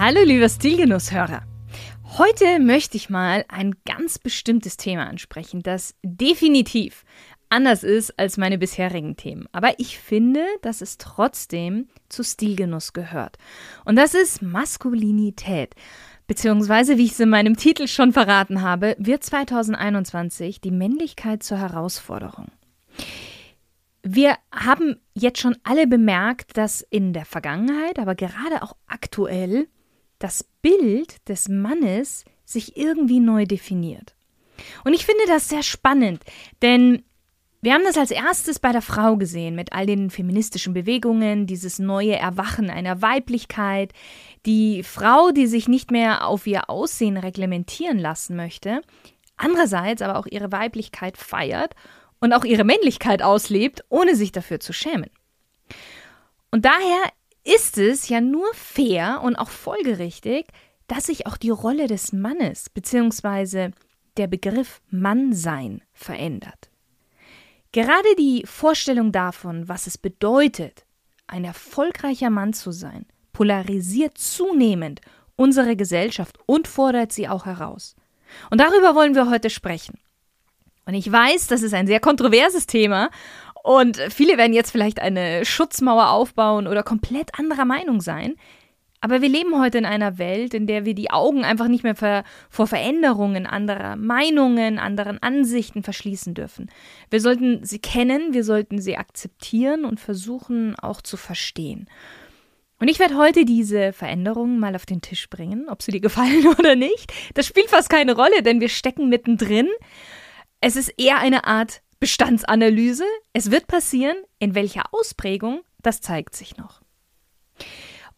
Hallo lieber Stilgenusshörer. Heute möchte ich mal ein ganz bestimmtes Thema ansprechen, das definitiv anders ist als meine bisherigen Themen. Aber ich finde, dass es trotzdem zu Stilgenuss gehört. Und das ist Maskulinität. Beziehungsweise, wie ich es in meinem Titel schon verraten habe, wird 2021 die Männlichkeit zur Herausforderung. Wir haben jetzt schon alle bemerkt, dass in der Vergangenheit, aber gerade auch aktuell das Bild des Mannes sich irgendwie neu definiert. Und ich finde das sehr spannend, denn wir haben das als erstes bei der Frau gesehen, mit all den feministischen Bewegungen, dieses neue Erwachen einer Weiblichkeit, die Frau, die sich nicht mehr auf ihr Aussehen reglementieren lassen möchte, andererseits aber auch ihre Weiblichkeit feiert und auch ihre Männlichkeit auslebt, ohne sich dafür zu schämen. Und daher ist es ja nur fair und auch folgerichtig, dass sich auch die Rolle des Mannes bzw. der Begriff Mannsein verändert. Gerade die Vorstellung davon, was es bedeutet, ein erfolgreicher Mann zu sein, polarisiert zunehmend unsere Gesellschaft und fordert sie auch heraus. Und darüber wollen wir heute sprechen. Und ich weiß, das ist ein sehr kontroverses Thema und viele werden jetzt vielleicht eine Schutzmauer aufbauen oder komplett anderer Meinung sein. Aber wir leben heute in einer Welt, in der wir die Augen einfach nicht mehr ver vor Veränderungen anderer Meinungen, anderen Ansichten verschließen dürfen. Wir sollten sie kennen, wir sollten sie akzeptieren und versuchen auch zu verstehen. Und ich werde heute diese Veränderungen mal auf den Tisch bringen, ob sie dir gefallen oder nicht. Das spielt fast keine Rolle, denn wir stecken mittendrin. Es ist eher eine Art Bestandsanalyse. Es wird passieren. In welcher Ausprägung, das zeigt sich noch.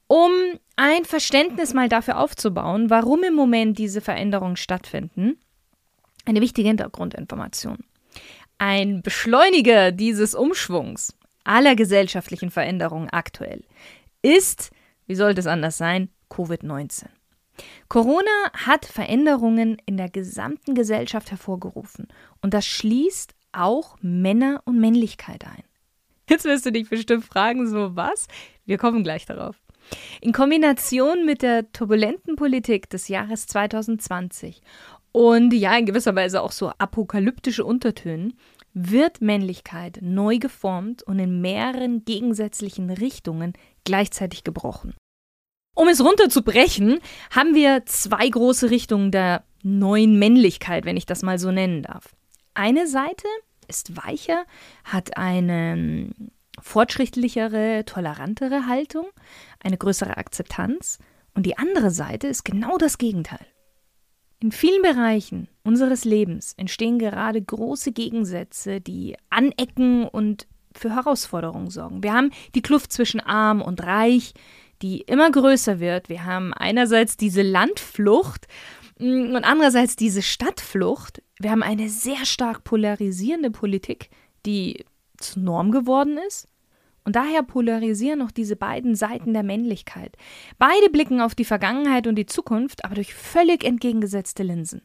Um ein Verständnis mal dafür aufzubauen, warum im Moment diese Veränderungen stattfinden, eine wichtige Hintergrundinformation. Ein Beschleuniger dieses Umschwungs aller gesellschaftlichen Veränderungen aktuell ist, wie sollte es anders sein, Covid-19. Corona hat Veränderungen in der gesamten Gesellschaft hervorgerufen und das schließt auch Männer und Männlichkeit ein. Jetzt wirst du dich bestimmt fragen, so was? Wir kommen gleich darauf. In Kombination mit der turbulenten Politik des Jahres 2020 und ja, in gewisser Weise auch so apokalyptische Untertönen, wird Männlichkeit neu geformt und in mehreren gegensätzlichen Richtungen gleichzeitig gebrochen. Um es runterzubrechen, haben wir zwei große Richtungen der neuen Männlichkeit, wenn ich das mal so nennen darf. Eine Seite ist weicher, hat eine fortschrittlichere, tolerantere Haltung, eine größere Akzeptanz und die andere Seite ist genau das Gegenteil. In vielen Bereichen unseres Lebens entstehen gerade große Gegensätze, die anecken und für Herausforderungen sorgen. Wir haben die Kluft zwischen arm und reich, die immer größer wird. Wir haben einerseits diese Landflucht und andererseits diese Stadtflucht. Wir haben eine sehr stark polarisierende Politik, die zur Norm geworden ist. Und daher polarisieren auch diese beiden Seiten der Männlichkeit. Beide blicken auf die Vergangenheit und die Zukunft, aber durch völlig entgegengesetzte Linsen.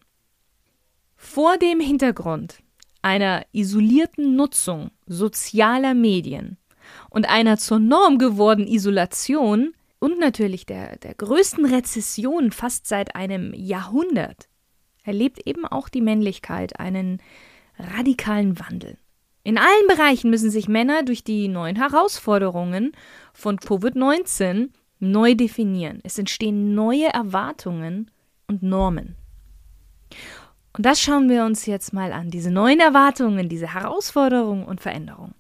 Vor dem Hintergrund einer isolierten Nutzung sozialer Medien und einer zur Norm gewordenen Isolation und natürlich der, der größten Rezession fast seit einem Jahrhundert erlebt eben auch die Männlichkeit einen radikalen Wandel. In allen Bereichen müssen sich Männer durch die neuen Herausforderungen von Covid-19 neu definieren. Es entstehen neue Erwartungen und Normen. Und das schauen wir uns jetzt mal an, diese neuen Erwartungen, diese Herausforderungen und Veränderungen.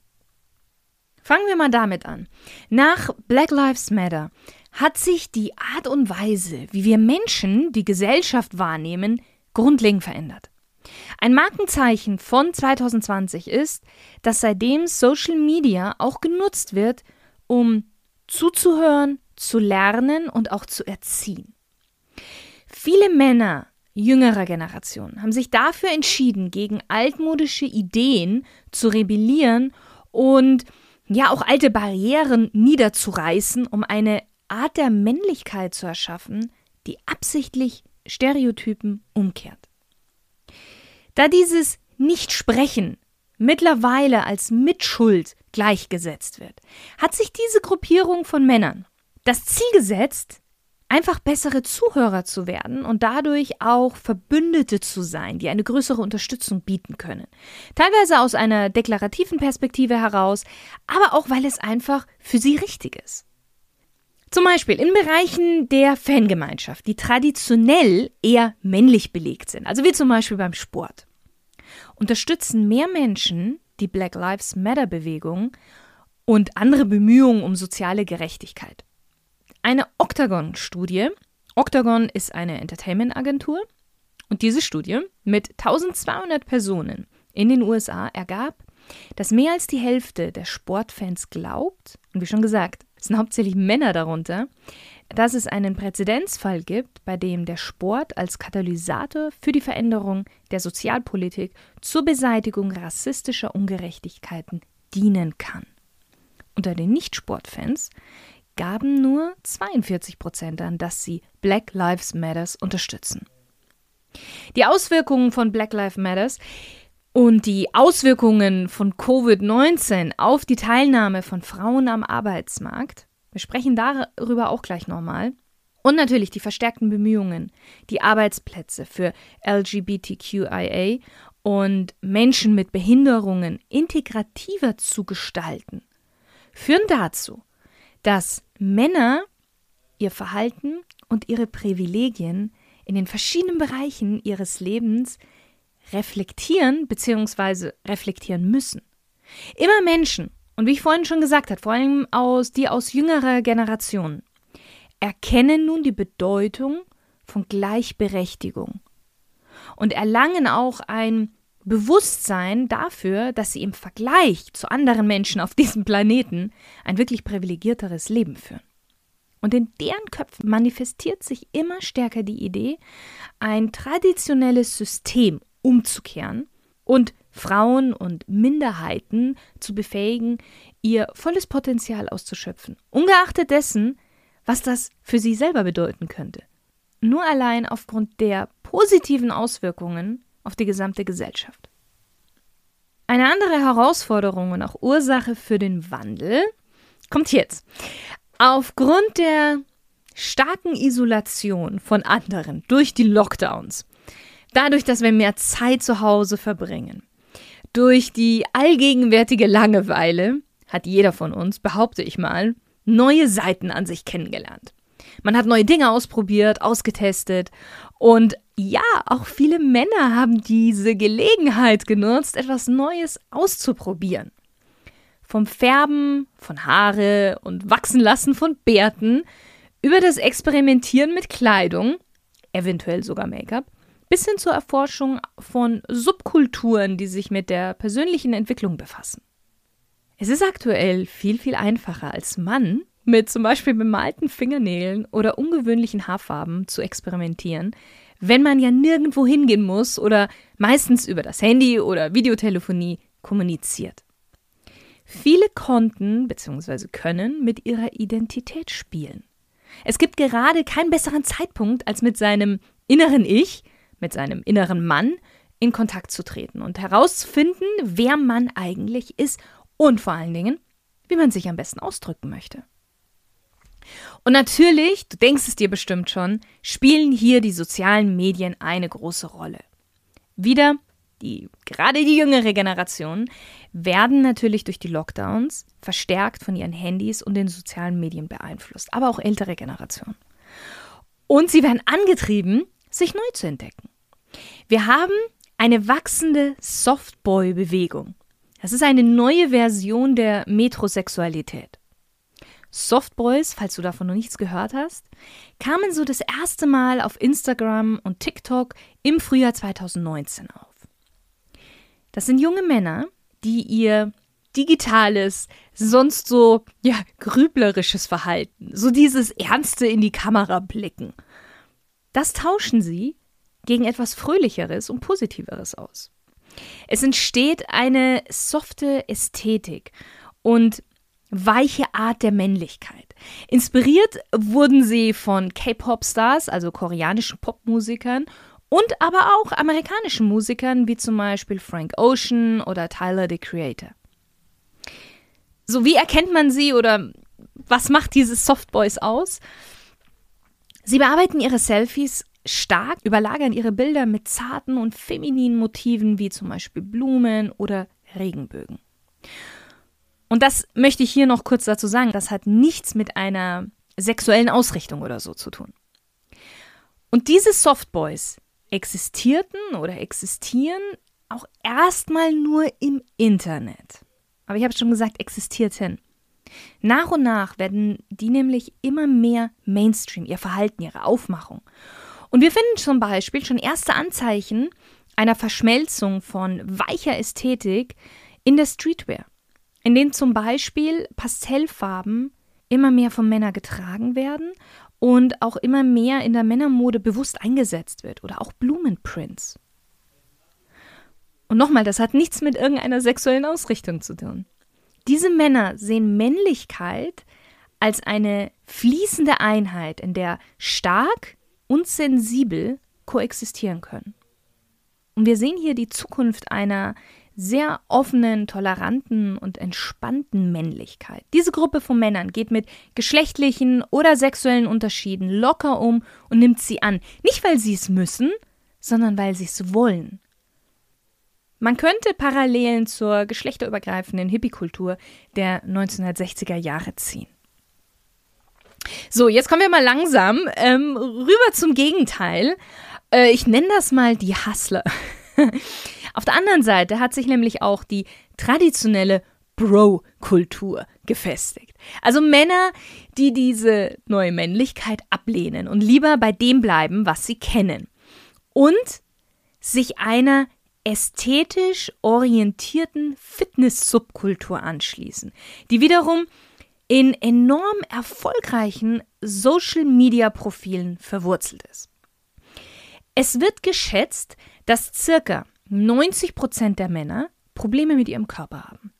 Fangen wir mal damit an. Nach Black Lives Matter hat sich die Art und Weise, wie wir Menschen die Gesellschaft wahrnehmen, grundlegend verändert. Ein Markenzeichen von 2020 ist, dass seitdem Social Media auch genutzt wird, um zuzuhören, zu lernen und auch zu erziehen. Viele Männer jüngerer Generation haben sich dafür entschieden, gegen altmodische Ideen zu rebellieren und ja auch alte Barrieren niederzureißen, um eine Art der Männlichkeit zu erschaffen, die absichtlich Stereotypen umkehrt. Da dieses Nichtsprechen mittlerweile als Mitschuld gleichgesetzt wird, hat sich diese Gruppierung von Männern das Ziel gesetzt, einfach bessere Zuhörer zu werden und dadurch auch Verbündete zu sein, die eine größere Unterstützung bieten können. Teilweise aus einer deklarativen Perspektive heraus, aber auch weil es einfach für sie richtig ist. Zum Beispiel in Bereichen der Fangemeinschaft, die traditionell eher männlich belegt sind, also wie zum Beispiel beim Sport, unterstützen mehr Menschen die Black Lives Matter Bewegung und andere Bemühungen um soziale Gerechtigkeit. Eine Octagon-Studie, Octagon ist eine Entertainment-Agentur, und diese Studie mit 1200 Personen in den USA ergab, dass mehr als die Hälfte der Sportfans glaubt, und wie schon gesagt, es sind hauptsächlich Männer darunter, dass es einen Präzedenzfall gibt, bei dem der Sport als Katalysator für die Veränderung der Sozialpolitik zur Beseitigung rassistischer Ungerechtigkeiten dienen kann. Unter den Nicht-Sportfans gaben nur 42 Prozent an, dass sie Black Lives Matters unterstützen. Die Auswirkungen von Black Lives Matters und die Auswirkungen von Covid-19 auf die Teilnahme von Frauen am Arbeitsmarkt, wir sprechen darüber auch gleich nochmal, und natürlich die verstärkten Bemühungen, die Arbeitsplätze für LGBTQIA und Menschen mit Behinderungen integrativer zu gestalten, führen dazu, dass Männer ihr Verhalten und ihre Privilegien in den verschiedenen Bereichen ihres Lebens reflektieren bzw. reflektieren müssen. Immer Menschen, und wie ich vorhin schon gesagt habe, vor allem aus die aus jüngerer Generation, erkennen nun die Bedeutung von Gleichberechtigung und erlangen auch ein Bewusstsein dafür, dass sie im Vergleich zu anderen Menschen auf diesem Planeten ein wirklich privilegierteres Leben führen. Und in deren Köpfen manifestiert sich immer stärker die Idee, ein traditionelles System umzukehren und Frauen und Minderheiten zu befähigen, ihr volles Potenzial auszuschöpfen, ungeachtet dessen, was das für sie selber bedeuten könnte. Nur allein aufgrund der positiven Auswirkungen auf die gesamte Gesellschaft. Eine andere Herausforderung und auch Ursache für den Wandel kommt jetzt. Aufgrund der starken Isolation von anderen durch die Lockdowns Dadurch, dass wir mehr Zeit zu Hause verbringen. Durch die allgegenwärtige Langeweile hat jeder von uns, behaupte ich mal, neue Seiten an sich kennengelernt. Man hat neue Dinge ausprobiert, ausgetestet und ja, auch viele Männer haben diese Gelegenheit genutzt, etwas Neues auszuprobieren. Vom Färben von Haare und Wachsenlassen von Bärten über das Experimentieren mit Kleidung, eventuell sogar Make-up, bis hin zur Erforschung von Subkulturen, die sich mit der persönlichen Entwicklung befassen. Es ist aktuell viel, viel einfacher als Mann mit zum Beispiel bemalten Fingernägeln oder ungewöhnlichen Haarfarben zu experimentieren, wenn man ja nirgendwo hingehen muss oder meistens über das Handy oder Videotelefonie kommuniziert. Viele konnten bzw. können mit ihrer Identität spielen. Es gibt gerade keinen besseren Zeitpunkt, als mit seinem inneren Ich mit seinem inneren Mann in Kontakt zu treten und herauszufinden, wer man eigentlich ist und vor allen Dingen, wie man sich am besten ausdrücken möchte. Und natürlich, du denkst es dir bestimmt schon, spielen hier die sozialen Medien eine große Rolle. Wieder, die, gerade die jüngere Generation werden natürlich durch die Lockdowns verstärkt von ihren Handys und den sozialen Medien beeinflusst, aber auch ältere Generationen. Und sie werden angetrieben, sich neu zu entdecken. Wir haben eine wachsende Softboy-Bewegung. Das ist eine neue Version der Metrosexualität. Softboys, falls du davon noch nichts gehört hast, kamen so das erste Mal auf Instagram und TikTok im Frühjahr 2019 auf. Das sind junge Männer, die ihr digitales, sonst so ja grüblerisches Verhalten, so dieses ernste in die Kamera blicken das tauschen sie gegen etwas Fröhlicheres und Positiveres aus. Es entsteht eine softe Ästhetik und weiche Art der Männlichkeit. Inspiriert wurden sie von K-Pop-Stars, also koreanischen Popmusikern, und aber auch amerikanischen Musikern wie zum Beispiel Frank Ocean oder Tyler the Creator. So, wie erkennt man sie oder was macht diese Softboys aus? Sie bearbeiten ihre Selfies stark, überlagern ihre Bilder mit zarten und femininen Motiven wie zum Beispiel Blumen oder Regenbögen. Und das möchte ich hier noch kurz dazu sagen, das hat nichts mit einer sexuellen Ausrichtung oder so zu tun. Und diese Softboys existierten oder existieren auch erstmal nur im Internet. Aber ich habe schon gesagt, existierten. Nach und nach werden die nämlich immer mehr Mainstream, ihr Verhalten, ihre Aufmachung. Und wir finden zum Beispiel schon erste Anzeichen einer Verschmelzung von weicher Ästhetik in der Streetwear, in denen zum Beispiel Pastellfarben immer mehr von Männern getragen werden und auch immer mehr in der Männermode bewusst eingesetzt wird oder auch Blumenprints. Und nochmal, das hat nichts mit irgendeiner sexuellen Ausrichtung zu tun. Diese Männer sehen Männlichkeit als eine fließende Einheit, in der stark und sensibel koexistieren können. Und wir sehen hier die Zukunft einer sehr offenen, toleranten und entspannten Männlichkeit. Diese Gruppe von Männern geht mit geschlechtlichen oder sexuellen Unterschieden locker um und nimmt sie an. Nicht, weil sie es müssen, sondern weil sie es wollen. Man könnte Parallelen zur geschlechterübergreifenden Hippie-Kultur der 1960er Jahre ziehen. So, jetzt kommen wir mal langsam ähm, rüber zum Gegenteil. Äh, ich nenne das mal die Hustler. Auf der anderen Seite hat sich nämlich auch die traditionelle Bro-Kultur gefestigt. Also Männer, die diese neue Männlichkeit ablehnen und lieber bei dem bleiben, was sie kennen. Und sich einer ästhetisch orientierten Fitness-Subkultur anschließen, die wiederum in enorm erfolgreichen Social-Media-Profilen verwurzelt ist. Es wird geschätzt, dass circa 90 Prozent der Männer Probleme mit ihrem Körper haben.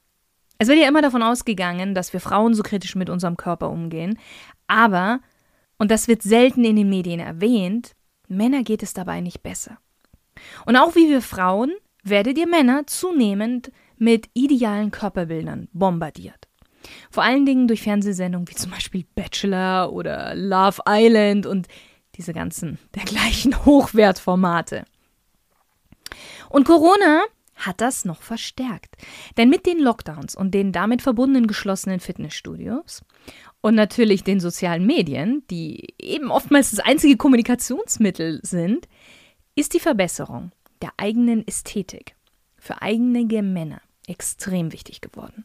Es wird ja immer davon ausgegangen, dass wir Frauen so kritisch mit unserem Körper umgehen, aber, und das wird selten in den Medien erwähnt, Männer geht es dabei nicht besser. Und auch wie wir Frauen werdet ihr Männer zunehmend mit idealen Körperbildern bombardiert. Vor allen Dingen durch Fernsehsendungen wie zum Beispiel Bachelor oder Love Island und diese ganzen dergleichen Hochwertformate. Und Corona hat das noch verstärkt. Denn mit den Lockdowns und den damit verbundenen geschlossenen Fitnessstudios und natürlich den sozialen Medien, die eben oftmals das einzige Kommunikationsmittel sind, ist die Verbesserung der eigenen Ästhetik für einige Männer extrem wichtig geworden.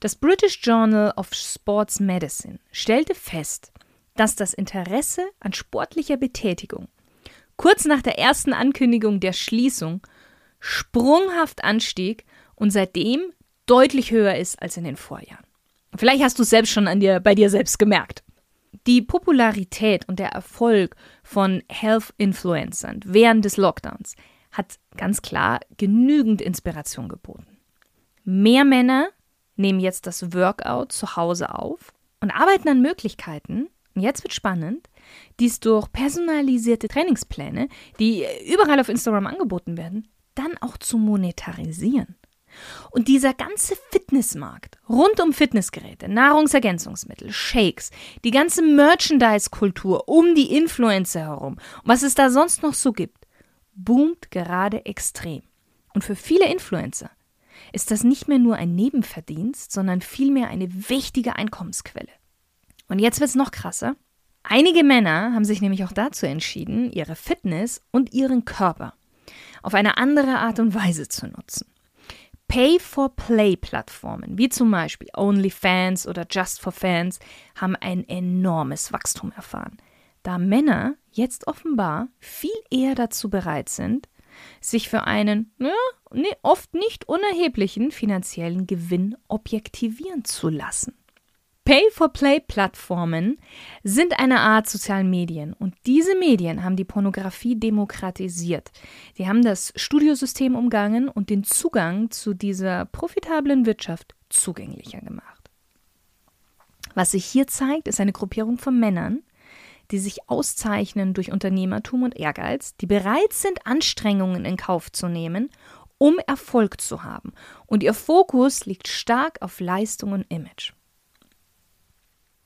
Das British Journal of Sports Medicine stellte fest, dass das Interesse an sportlicher Betätigung kurz nach der ersten Ankündigung der Schließung sprunghaft anstieg und seitdem deutlich höher ist als in den Vorjahren. Vielleicht hast du es selbst schon an dir, bei dir selbst gemerkt. Die Popularität und der Erfolg von Health-Influencern während des Lockdowns hat ganz klar genügend Inspiration geboten. Mehr Männer nehmen jetzt das Workout zu Hause auf und arbeiten an Möglichkeiten, und jetzt wird spannend, dies durch personalisierte Trainingspläne, die überall auf Instagram angeboten werden, dann auch zu monetarisieren. Und dieser ganze Fitnessmarkt rund um Fitnessgeräte, Nahrungsergänzungsmittel, Shakes, die ganze Merchandise-Kultur um die Influencer herum was es da sonst noch so gibt, boomt gerade extrem. Und für viele Influencer ist das nicht mehr nur ein Nebenverdienst, sondern vielmehr eine wichtige Einkommensquelle. Und jetzt wird es noch krasser. Einige Männer haben sich nämlich auch dazu entschieden, ihre Fitness und ihren Körper auf eine andere Art und Weise zu nutzen. Pay-for-Play-Plattformen wie zum Beispiel OnlyFans oder Just for Fans haben ein enormes Wachstum erfahren, da Männer jetzt offenbar viel eher dazu bereit sind, sich für einen ja, oft nicht unerheblichen finanziellen Gewinn objektivieren zu lassen. Pay-for-Play-Plattformen sind eine Art sozialen Medien und diese Medien haben die Pornografie demokratisiert. Die haben das Studiosystem umgangen und den Zugang zu dieser profitablen Wirtschaft zugänglicher gemacht. Was sich hier zeigt, ist eine Gruppierung von Männern, die sich auszeichnen durch Unternehmertum und Ehrgeiz, die bereit sind, Anstrengungen in Kauf zu nehmen, um Erfolg zu haben. Und ihr Fokus liegt stark auf Leistung und Image.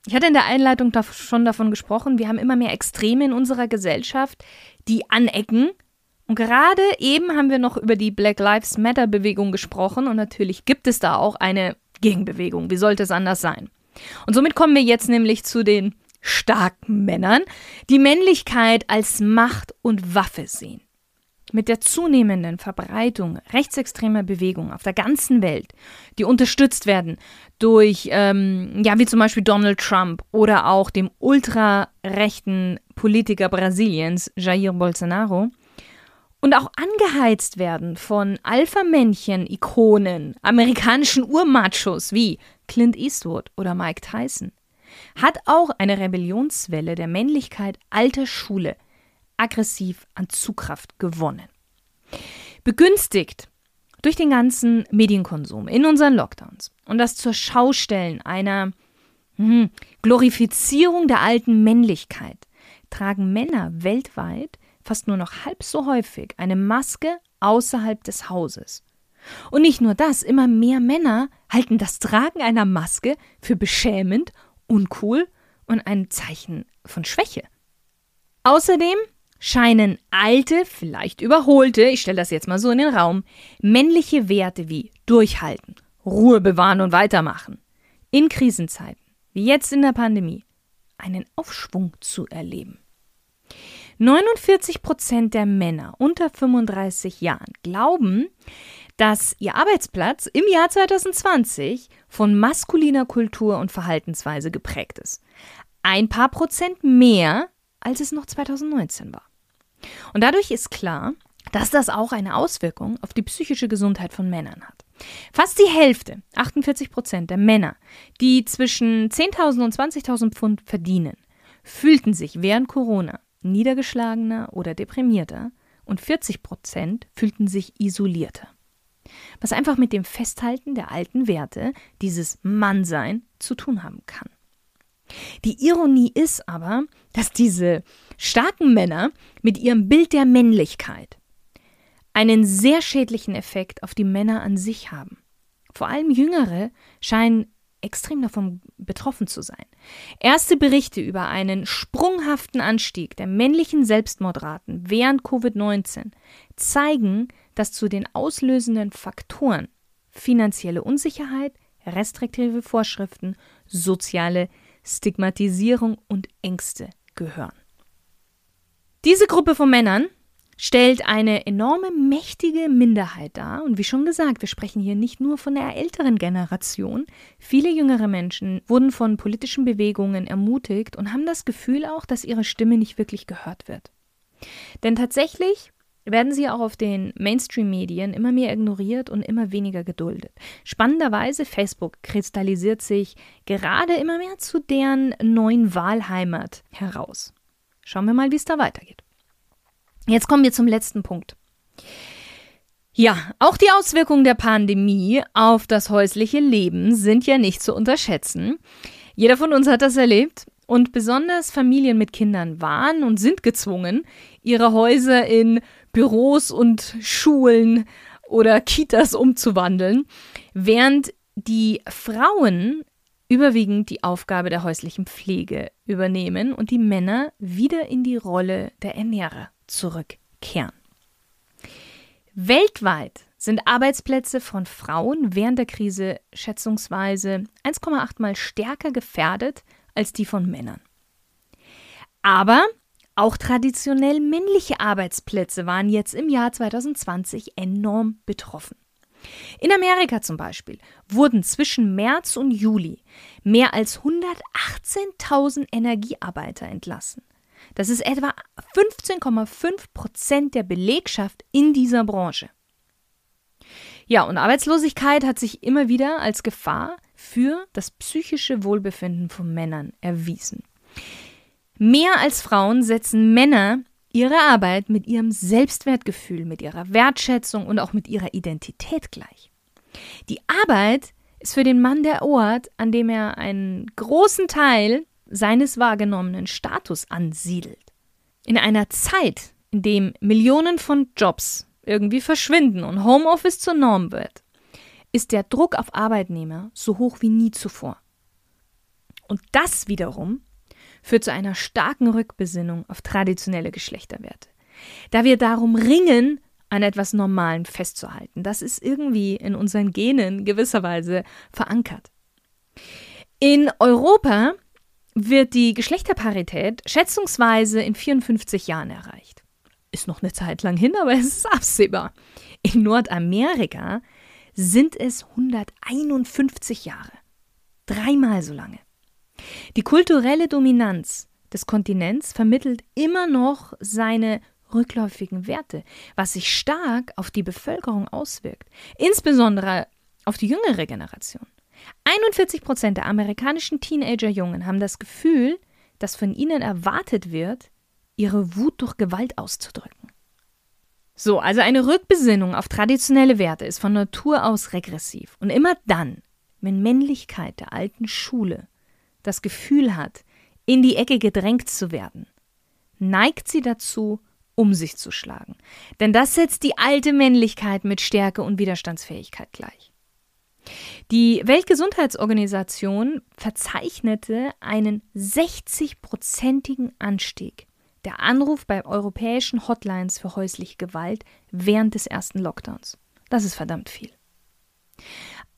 Ich hatte in der Einleitung schon davon gesprochen, wir haben immer mehr Extreme in unserer Gesellschaft, die anecken. Und gerade eben haben wir noch über die Black Lives Matter Bewegung gesprochen und natürlich gibt es da auch eine Gegenbewegung. Wie sollte es anders sein? Und somit kommen wir jetzt nämlich zu den starken Männern, die Männlichkeit als Macht und Waffe sehen. Mit der zunehmenden Verbreitung rechtsextremer Bewegungen auf der ganzen Welt, die unterstützt werden durch, ähm, ja, wie zum Beispiel Donald Trump oder auch dem ultrarechten Politiker Brasiliens, Jair Bolsonaro, und auch angeheizt werden von Alpha-Männchen-Ikonen, amerikanischen Urmachos wie Clint Eastwood oder Mike Tyson, hat auch eine Rebellionswelle der Männlichkeit alter Schule – aggressiv an Zugkraft gewonnen. Begünstigt durch den ganzen Medienkonsum in unseren Lockdowns und das zur Schaustellen einer hm, Glorifizierung der alten Männlichkeit tragen Männer weltweit fast nur noch halb so häufig eine Maske außerhalb des Hauses. Und nicht nur das, immer mehr Männer halten das Tragen einer Maske für beschämend, uncool und ein Zeichen von Schwäche. Außerdem scheinen alte, vielleicht überholte, ich stelle das jetzt mal so in den Raum, männliche Werte wie Durchhalten, Ruhe bewahren und weitermachen, in Krisenzeiten, wie jetzt in der Pandemie, einen Aufschwung zu erleben. 49 Prozent der Männer unter 35 Jahren glauben, dass ihr Arbeitsplatz im Jahr 2020 von maskuliner Kultur und Verhaltensweise geprägt ist. Ein paar Prozent mehr, als es noch 2019 war. Und dadurch ist klar, dass das auch eine Auswirkung auf die psychische Gesundheit von Männern hat. Fast die Hälfte, 48 Prozent der Männer, die zwischen 10.000 und 20.000 Pfund verdienen, fühlten sich während Corona niedergeschlagener oder deprimierter und 40 Prozent fühlten sich isolierter. Was einfach mit dem Festhalten der alten Werte, dieses Mannsein, zu tun haben kann. Die Ironie ist aber, dass diese starken Männer mit ihrem Bild der Männlichkeit einen sehr schädlichen Effekt auf die Männer an sich haben. Vor allem Jüngere scheinen extrem davon betroffen zu sein. Erste Berichte über einen sprunghaften Anstieg der männlichen Selbstmordraten während Covid-19 zeigen, dass zu den auslösenden Faktoren finanzielle Unsicherheit, restriktive Vorschriften, soziale Stigmatisierung und Ängste gehören. Diese Gruppe von Männern stellt eine enorme, mächtige Minderheit dar. Und wie schon gesagt, wir sprechen hier nicht nur von der älteren Generation. Viele jüngere Menschen wurden von politischen Bewegungen ermutigt und haben das Gefühl auch, dass ihre Stimme nicht wirklich gehört wird. Denn tatsächlich werden sie auch auf den Mainstream-Medien immer mehr ignoriert und immer weniger geduldet. Spannenderweise, Facebook kristallisiert sich gerade immer mehr zu deren neuen Wahlheimat heraus. Schauen wir mal, wie es da weitergeht. Jetzt kommen wir zum letzten Punkt. Ja, auch die Auswirkungen der Pandemie auf das häusliche Leben sind ja nicht zu unterschätzen. Jeder von uns hat das erlebt. Und besonders Familien mit Kindern waren und sind gezwungen, ihre Häuser in Büros und Schulen oder Kitas umzuwandeln, während die Frauen überwiegend die Aufgabe der häuslichen Pflege übernehmen und die Männer wieder in die Rolle der Ernährer zurückkehren. Weltweit sind Arbeitsplätze von Frauen während der Krise schätzungsweise 1,8 mal stärker gefährdet als die von Männern. Aber auch traditionell männliche Arbeitsplätze waren jetzt im Jahr 2020 enorm betroffen. In Amerika zum Beispiel wurden zwischen März und Juli mehr als 118.000 Energiearbeiter entlassen. Das ist etwa 15,5 Prozent der Belegschaft in dieser Branche. Ja, und Arbeitslosigkeit hat sich immer wieder als Gefahr für das psychische Wohlbefinden von Männern erwiesen. Mehr als Frauen setzen Männer ihre Arbeit mit ihrem Selbstwertgefühl, mit ihrer Wertschätzung und auch mit ihrer Identität gleich. Die Arbeit ist für den Mann der Ort, an dem er einen großen Teil seines wahrgenommenen Status ansiedelt. In einer Zeit, in dem Millionen von Jobs irgendwie verschwinden und Homeoffice zur Norm wird, ist der Druck auf Arbeitnehmer so hoch wie nie zuvor. Und das wiederum führt zu einer starken Rückbesinnung auf traditionelle Geschlechterwerte. Da wir darum ringen, an etwas Normalen festzuhalten. Das ist irgendwie in unseren Genen gewisserweise verankert. In Europa wird die Geschlechterparität schätzungsweise in 54 Jahren erreicht. Ist noch eine Zeit lang hin, aber es ist absehbar. In Nordamerika sind es 151 Jahre. Dreimal so lange. Die kulturelle Dominanz des Kontinents vermittelt immer noch seine rückläufigen Werte, was sich stark auf die Bevölkerung auswirkt, insbesondere auf die jüngere Generation. 41 Prozent der amerikanischen Teenager-Jungen haben das Gefühl, dass von ihnen erwartet wird, ihre Wut durch Gewalt auszudrücken. So, also eine Rückbesinnung auf traditionelle Werte ist von Natur aus regressiv. Und immer dann, wenn Männlichkeit der alten Schule das Gefühl hat, in die Ecke gedrängt zu werden, neigt sie dazu, um sich zu schlagen. Denn das setzt die alte Männlichkeit mit Stärke und Widerstandsfähigkeit gleich. Die Weltgesundheitsorganisation verzeichnete einen 60-prozentigen Anstieg der Anruf bei europäischen Hotlines für häusliche Gewalt während des ersten Lockdowns. Das ist verdammt viel.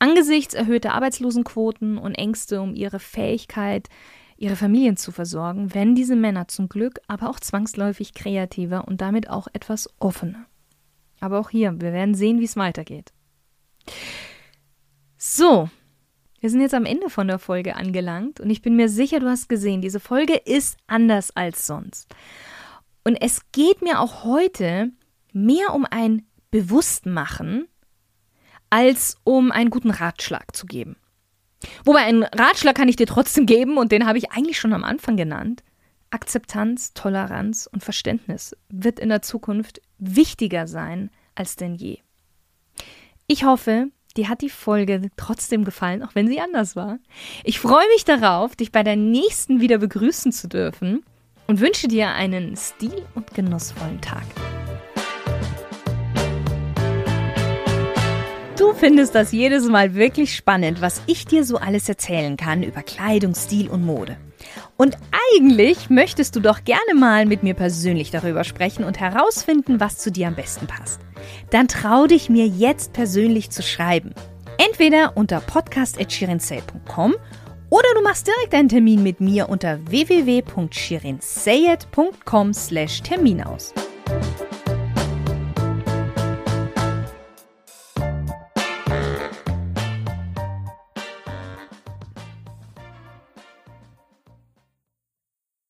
Angesichts erhöhter Arbeitslosenquoten und Ängste um ihre Fähigkeit, ihre Familien zu versorgen, werden diese Männer zum Glück aber auch zwangsläufig kreativer und damit auch etwas offener. Aber auch hier, wir werden sehen, wie es weitergeht. So, wir sind jetzt am Ende von der Folge angelangt und ich bin mir sicher, du hast gesehen, diese Folge ist anders als sonst. Und es geht mir auch heute mehr um ein Bewusstmachen als um einen guten Ratschlag zu geben. Wobei einen Ratschlag kann ich dir trotzdem geben und den habe ich eigentlich schon am Anfang genannt. Akzeptanz, Toleranz und Verständnis wird in der Zukunft wichtiger sein als denn je. Ich hoffe, dir hat die Folge trotzdem gefallen, auch wenn sie anders war. Ich freue mich darauf, dich bei der nächsten wieder begrüßen zu dürfen und wünsche dir einen stil- und genussvollen Tag. Du findest das jedes Mal wirklich spannend, was ich dir so alles erzählen kann über Kleidung, Stil und Mode. Und eigentlich möchtest du doch gerne mal mit mir persönlich darüber sprechen und herausfinden, was zu dir am besten passt. Dann trau dich mir jetzt persönlich zu schreiben. Entweder unter podcast.shirinsay.com oder du machst direkt einen Termin mit mir unter www.shirinsayed.com slash Termin aus.